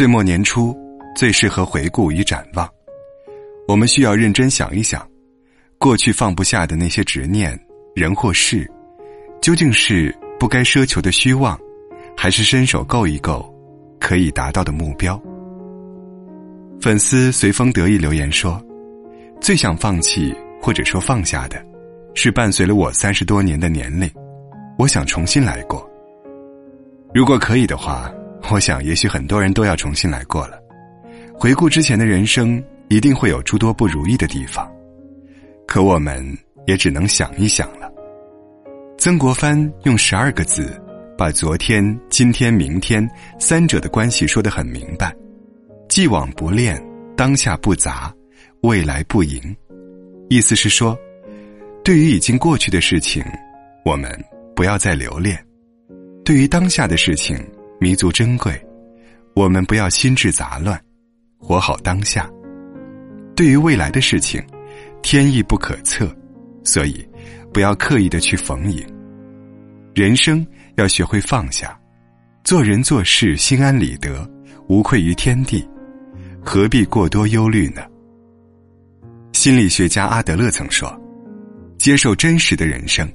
岁末年初，最适合回顾与展望。我们需要认真想一想，过去放不下的那些执念、人或事，究竟是不该奢求的虚妄，还是伸手够一够可以达到的目标？粉丝随风得意留言说：“最想放弃或者说放下的，是伴随了我三十多年的年龄。我想重新来过。如果可以的话。”我想，也许很多人都要重新来过了。回顾之前的人生，一定会有诸多不如意的地方，可我们也只能想一想了。曾国藩用十二个字，把昨天、今天、明天三者的关系说得很明白：既往不恋，当下不杂，未来不迎。意思是说，对于已经过去的事情，我们不要再留恋；对于当下的事情，弥足珍贵，我们不要心智杂乱，活好当下。对于未来的事情，天意不可测，所以不要刻意的去逢迎。人生要学会放下，做人做事心安理得，无愧于天地，何必过多忧虑呢？心理学家阿德勒曾说：“接受真实的人生，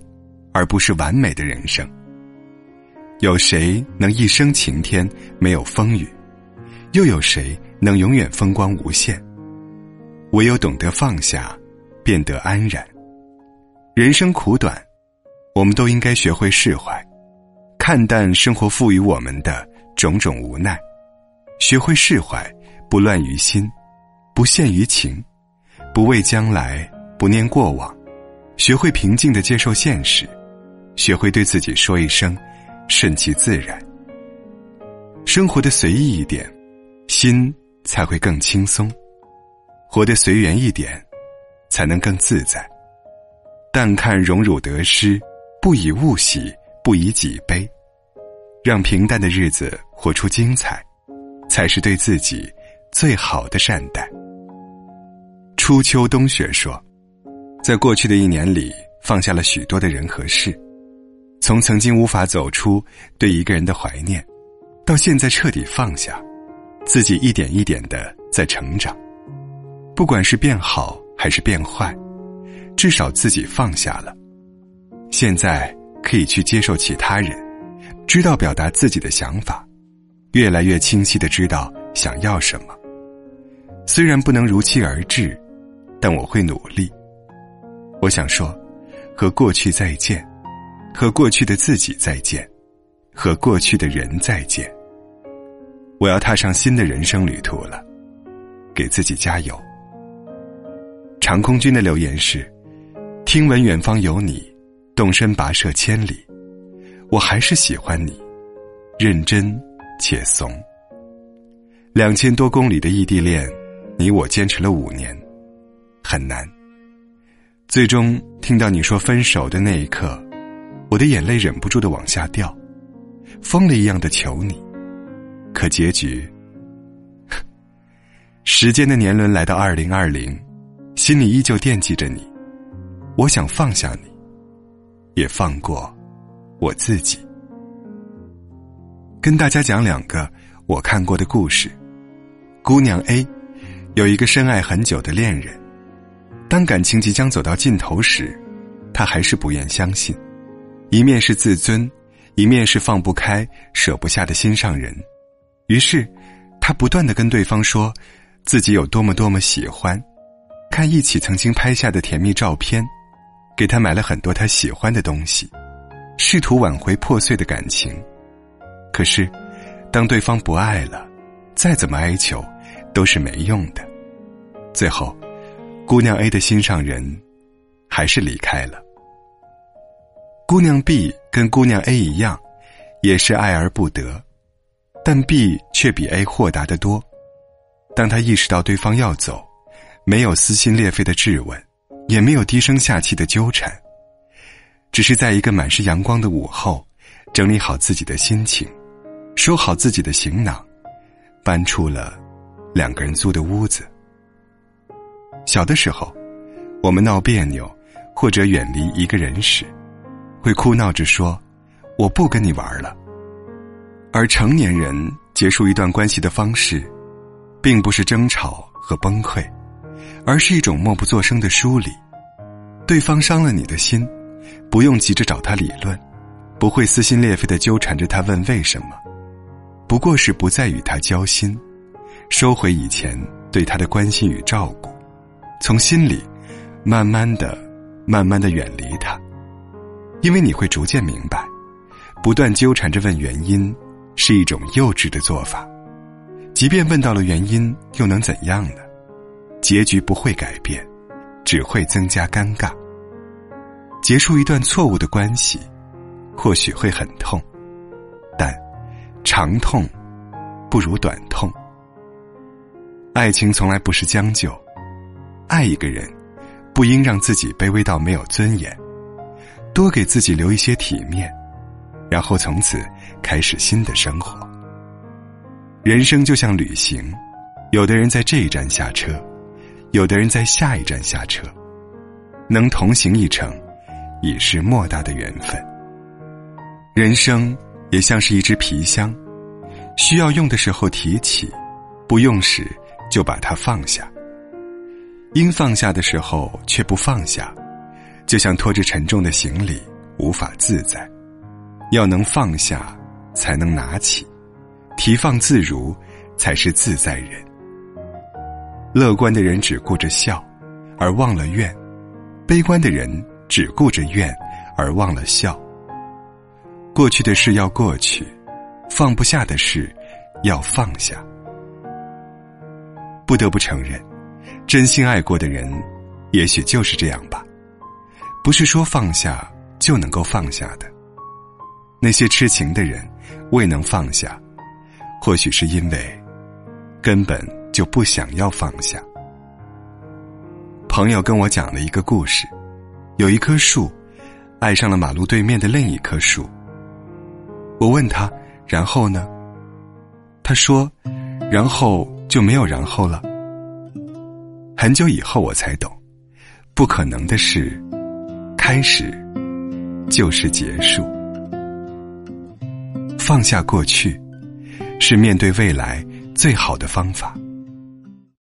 而不是完美的人生。”有谁能一生晴天没有风雨？又有谁能永远风光无限？唯有懂得放下，变得安然。人生苦短，我们都应该学会释怀，看淡生活赋予我们的种种无奈，学会释怀，不乱于心，不陷于情，不畏将来，不念过往，学会平静的接受现实，学会对自己说一声。顺其自然，生活的随意一点，心才会更轻松；活得随缘一点，才能更自在。淡看荣辱得失，不以物喜，不以己悲，让平淡的日子活出精彩，才是对自己最好的善待。初秋冬雪说，在过去的一年里，放下了许多的人和事。从曾经无法走出对一个人的怀念，到现在彻底放下，自己一点一点的在成长。不管是变好还是变坏，至少自己放下了。现在可以去接受其他人，知道表达自己的想法，越来越清晰的知道想要什么。虽然不能如期而至，但我会努力。我想说，和过去再见。和过去的自己再见，和过去的人再见。我要踏上新的人生旅途了，给自己加油。长空君的留言是：听闻远方有你，动身跋涉千里，我还是喜欢你，认真且怂。两千多公里的异地恋，你我坚持了五年，很难。最终听到你说分手的那一刻。我的眼泪忍不住的往下掉，疯了一样的求你，可结局，时间的年轮来到二零二零，心里依旧惦记着你，我想放下你，也放过我自己。跟大家讲两个我看过的故事。姑娘 A 有一个深爱很久的恋人，当感情即将走到尽头时，她还是不愿相信。一面是自尊，一面是放不开、舍不下的心上人，于是，他不断的跟对方说，自己有多么多么喜欢，看一起曾经拍下的甜蜜照片，给他买了很多他喜欢的东西，试图挽回破碎的感情。可是，当对方不爱了，再怎么哀求，都是没用的。最后，姑娘 A 的心上人，还是离开了。姑娘 B 跟姑娘 A 一样，也是爱而不得，但 B 却比 A 豁达得多。当他意识到对方要走，没有撕心裂肺的质问，也没有低声下气的纠缠，只是在一个满是阳光的午后，整理好自己的心情，收好自己的行囊，搬出了两个人租的屋子。小的时候，我们闹别扭，或者远离一个人时。会哭闹着说：“我不跟你玩了。”而成年人结束一段关系的方式，并不是争吵和崩溃，而是一种默不作声的疏离。对方伤了你的心，不用急着找他理论，不会撕心裂肺的纠缠着他问为什么，不过是不再与他交心，收回以前对他的关心与照顾，从心里慢慢的、慢慢的远离他，因为你会逐渐明白。不断纠缠着问原因，是一种幼稚的做法。即便问到了原因，又能怎样呢？结局不会改变，只会增加尴尬。结束一段错误的关系，或许会很痛，但长痛不如短痛。爱情从来不是将就，爱一个人，不应让自己卑微到没有尊严，多给自己留一些体面。然后从此开始新的生活。人生就像旅行，有的人在这一站下车，有的人在下一站下车，能同行一程，已是莫大的缘分。人生也像是一只皮箱，需要用的时候提起，不用时就把它放下。应放下的时候却不放下，就像拖着沉重的行李，无法自在。要能放下，才能拿起；提放自如，才是自在人。乐观的人只顾着笑，而忘了怨；悲观的人只顾着怨，而忘了笑。过去的事要过去，放不下的事要放下。不得不承认，真心爱过的人，也许就是这样吧。不是说放下就能够放下的。那些痴情的人未能放下，或许是因为根本就不想要放下。朋友跟我讲了一个故事：有一棵树爱上了马路对面的另一棵树。我问他：“然后呢？”他说：“然后就没有然后了。”很久以后我才懂，不可能的事，开始就是结束。放下过去，是面对未来最好的方法。